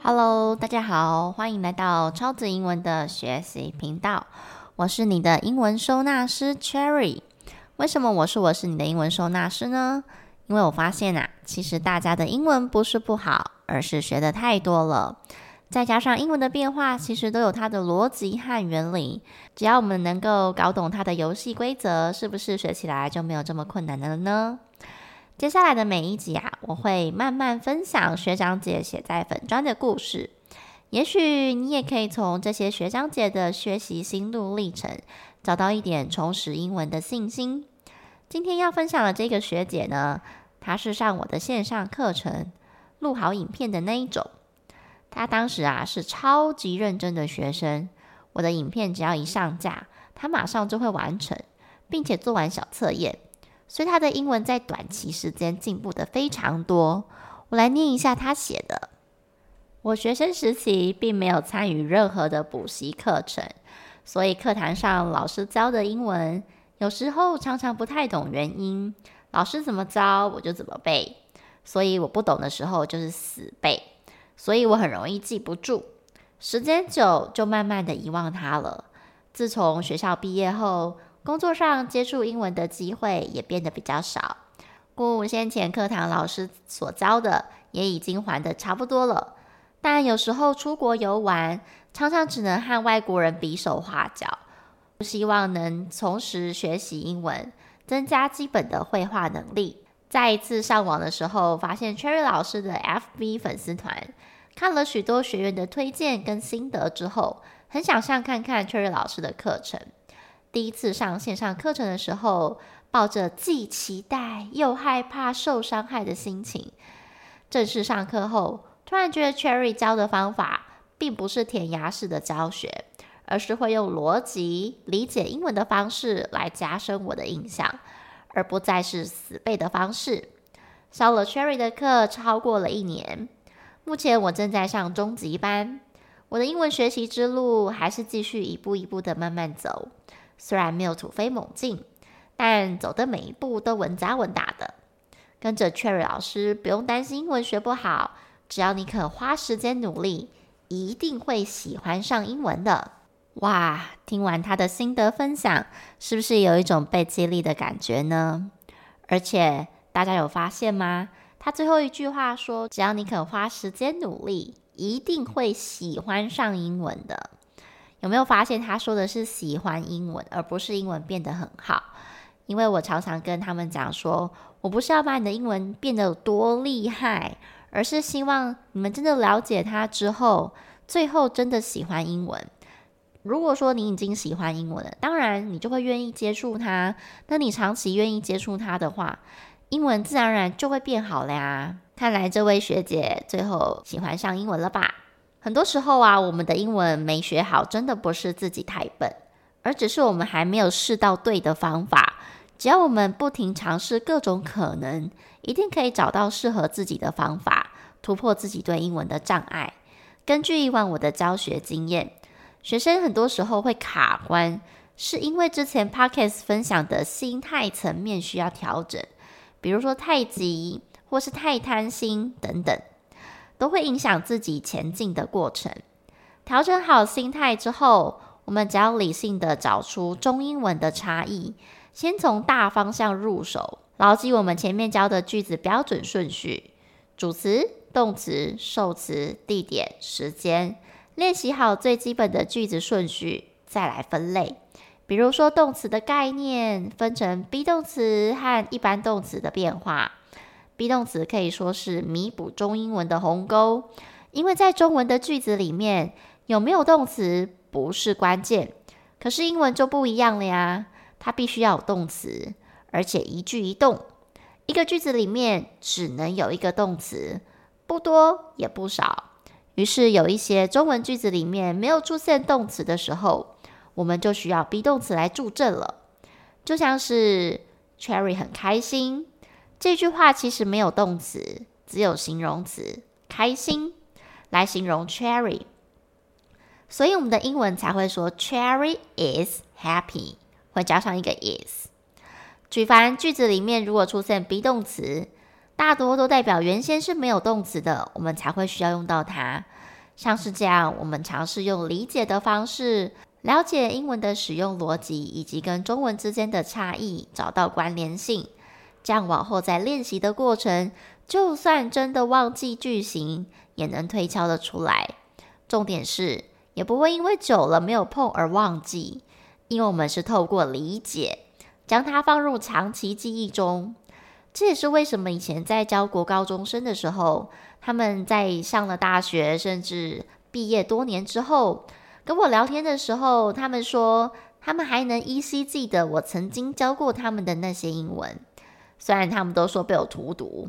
Hello，大家好，欢迎来到超级英文的学习频道。我是你的英文收纳师 Cherry。为什么我说我是你的英文收纳师呢？因为我发现啊，其实大家的英文不是不好，而是学的太多了。再加上英文的变化，其实都有它的逻辑和原理。只要我们能够搞懂它的游戏规则，是不是学起来就没有这么困难了呢？接下来的每一集啊，我会慢慢分享学长姐写在粉专的故事。也许你也可以从这些学长姐的学习心路历程，找到一点重拾英文的信心。今天要分享的这个学姐呢，她是上我的线上课程，录好影片的那一种。她当时啊是超级认真的学生，我的影片只要一上架，她马上就会完成，并且做完小测验。所以他的英文在短期时间进步的非常多。我来念一下他写的：我学生时期并没有参与任何的补习课程，所以课堂上老师教的英文，有时候常常不太懂原因。老师怎么教我就怎么背，所以我不懂的时候就是死背，所以我很容易记不住。时间久就慢慢的遗忘它了。自从学校毕业后，工作上接触英文的机会也变得比较少，故先前课堂老师所教的也已经还的差不多了。但有时候出国游玩，常常只能和外国人比手画脚。不希望能从实学习英文，增加基本的会话能力。再一次上网的时候，发现 Cherry 老师的 FB 粉丝团，看了许多学员的推荐跟心得之后，很想上看看 Cherry 老师的课程。第一次上线上课程的时候，抱着既期待又害怕受伤害的心情。正式上课后，突然觉得 Cherry 教的方法并不是填鸭式的教学，而是会用逻辑理解英文的方式来加深我的印象，而不再是死背的方式。上了 Cherry 的课超过了一年，目前我正在上中级班。我的英文学习之路还是继续一步一步的慢慢走。虽然没有突飞猛进，但走的每一步都稳扎稳打的。跟着 Cherry 老师，不用担心英文学不好，只要你肯花时间努力，一定会喜欢上英文的。哇，听完他的心得分享，是不是有一种被激励的感觉呢？而且大家有发现吗？他最后一句话说：“只要你肯花时间努力，一定会喜欢上英文的。”有没有发现他说的是喜欢英文，而不是英文变得很好？因为我常常跟他们讲说，我不是要把你的英文变得有多厉害，而是希望你们真的了解它之后，最后真的喜欢英文。如果说你已经喜欢英文了，当然你就会愿意接触它。那你长期愿意接触它的话，英文自然而然就会变好了呀。看来这位学姐最后喜欢上英文了吧？很多时候啊，我们的英文没学好，真的不是自己太笨，而只是我们还没有试到对的方法。只要我们不停尝试各种可能，一定可以找到适合自己的方法，突破自己对英文的障碍。根据以往我的教学经验，学生很多时候会卡关，是因为之前 Podcast 分享的心态层面需要调整，比如说太急或是太贪心等等。都会影响自己前进的过程。调整好心态之后，我们只要理性的找出中英文的差异，先从大方向入手，牢记我们前面教的句子标准顺序：主词、动词、受词、地点、时间。练习好最基本的句子顺序，再来分类。比如说动词的概念，分成 be 动词和一般动词的变化。Be 动词可以说是弥补中英文的鸿沟，因为在中文的句子里面有没有动词不是关键，可是英文就不一样了呀，它必须要有动词，而且一句一动，一个句子里面只能有一个动词，不多也不少。于是有一些中文句子里面没有出现动词的时候，我们就需要 be 动词来助阵了，就像是 Cherry 很开心。这句话其实没有动词，只有形容词“开心”来形容 Cherry，所以我们的英文才会说 Cherry is happy，会加上一个 is。举凡句子里面如果出现 be 动词，大多都代表原先是没有动词的，我们才会需要用到它。像是这样，我们尝试用理解的方式了解英文的使用逻辑，以及跟中文之间的差异，找到关联性。这样往后在练习的过程，就算真的忘记句型，也能推敲得出来。重点是，也不会因为久了没有碰而忘记，因为我们是透过理解，将它放入长期记忆中。这也是为什么以前在教国高中生的时候，他们在上了大学，甚至毕业多年之后，跟我聊天的时候，他们说他们还能依稀记得我曾经教过他们的那些英文。虽然他们都说被我荼毒，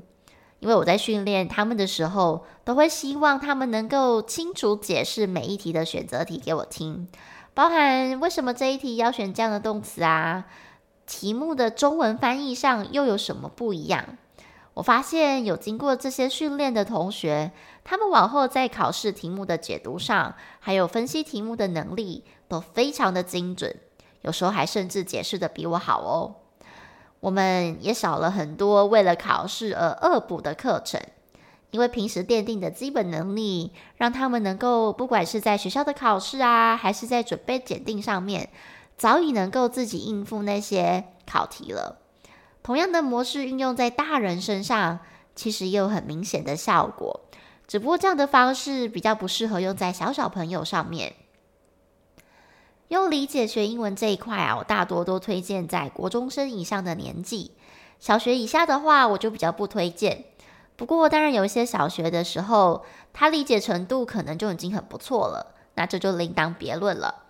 因为我在训练他们的时候，都会希望他们能够清楚解释每一题的选择题给我听，包含为什么这一题要选这样的动词啊。题目的中文翻译上又有什么不一样？我发现有经过这些训练的同学，他们往后在考试题目的解读上，还有分析题目的能力都非常的精准，有时候还甚至解释得比我好哦。我们也少了很多为了考试而恶补的课程，因为平时奠定的基本能力，让他们能够不管是在学校的考试啊，还是在准备检定上面。早已能够自己应付那些考题了。同样的模式运用在大人身上，其实也有很明显的效果。只不过这样的方式比较不适合用在小小朋友上面。用理解学英文这一块啊，我大多都推荐在国中生以上的年纪。小学以下的话，我就比较不推荐。不过当然有一些小学的时候，他理解程度可能就已经很不错了，那这就另当别论了。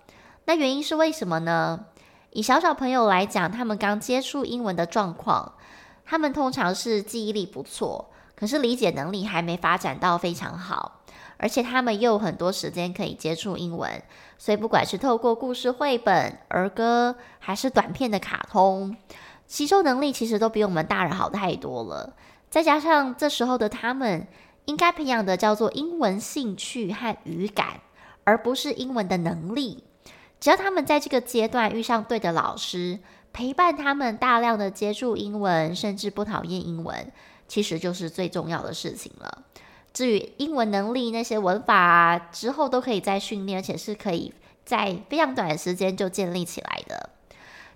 那原因是为什么呢？以小小朋友来讲，他们刚接触英文的状况，他们通常是记忆力不错，可是理解能力还没发展到非常好，而且他们又有很多时间可以接触英文，所以不管是透过故事绘本、儿歌，还是短片的卡通，吸收能力其实都比我们大人好太多了。再加上这时候的他们，应该培养的叫做英文兴趣和语感，而不是英文的能力。只要他们在这个阶段遇上对的老师，陪伴他们大量的接触英文，甚至不讨厌英文，其实就是最重要的事情了。至于英文能力那些文法啊，之后都可以再训练，而且是可以在非常短的时间就建立起来的。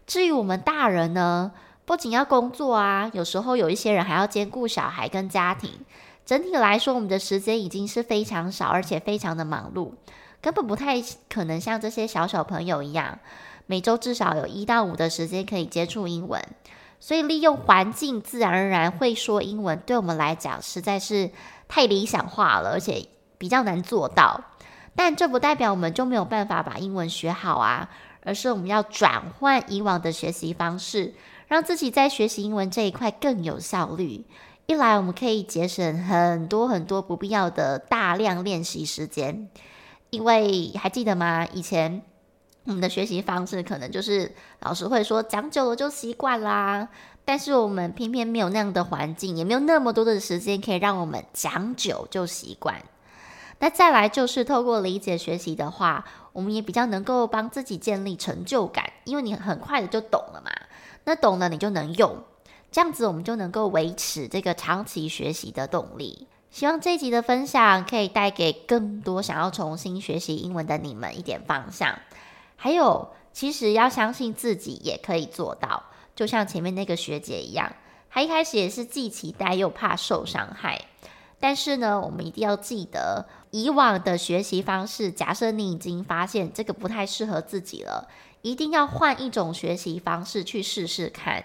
至于我们大人呢，不仅要工作啊，有时候有一些人还要兼顾小孩跟家庭，整体来说，我们的时间已经是非常少，而且非常的忙碌。根本不太可能像这些小小朋友一样，每周至少有一到五的时间可以接触英文。所以利用环境自然而然会说英文，对我们来讲实在是太理想化了，而且比较难做到。但这不代表我们就没有办法把英文学好啊，而是我们要转换以往的学习方式，让自己在学习英文这一块更有效率。一来我们可以节省很多很多不必要的大量练习时间。因为还记得吗？以前我们的学习方式可能就是老师会说讲久了就习惯啦，但是我们偏偏没有那样的环境，也没有那么多的时间可以让我们讲久就习惯。那再来就是透过理解学习的话，我们也比较能够帮自己建立成就感，因为你很快的就懂了嘛。那懂了你就能用，这样子我们就能够维持这个长期学习的动力。希望这一集的分享可以带给更多想要重新学习英文的你们一点方向。还有，其实要相信自己也可以做到，就像前面那个学姐一样，她一开始也是既期待又怕受伤害。但是呢，我们一定要记得，以往的学习方式，假设你已经发现这个不太适合自己了，一定要换一种学习方式去试试看，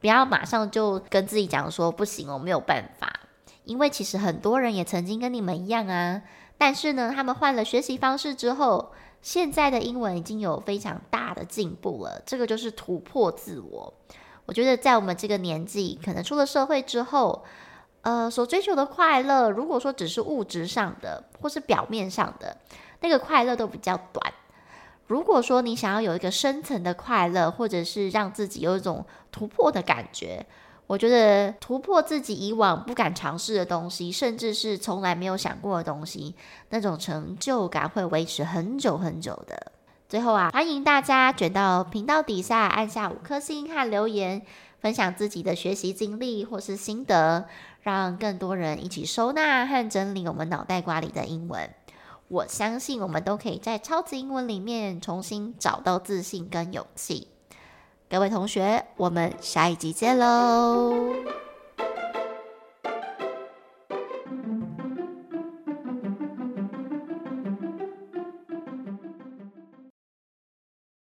不要马上就跟自己讲说不行，我没有办法。因为其实很多人也曾经跟你们一样啊，但是呢，他们换了学习方式之后，现在的英文已经有非常大的进步了。这个就是突破自我。我觉得在我们这个年纪，可能出了社会之后，呃，所追求的快乐，如果说只是物质上的或是表面上的，那个快乐都比较短。如果说你想要有一个深层的快乐，或者是让自己有一种突破的感觉。我觉得突破自己以往不敢尝试的东西，甚至是从来没有想过的东西，那种成就感会维持很久很久的。最后啊，欢迎大家卷到频道底下按下五颗星和留言，分享自己的学习经历或是心得，让更多人一起收纳和整理我们脑袋瓜里的英文。我相信我们都可以在超级英文里面重新找到自信跟勇气。各位同学，我们下一集见喽！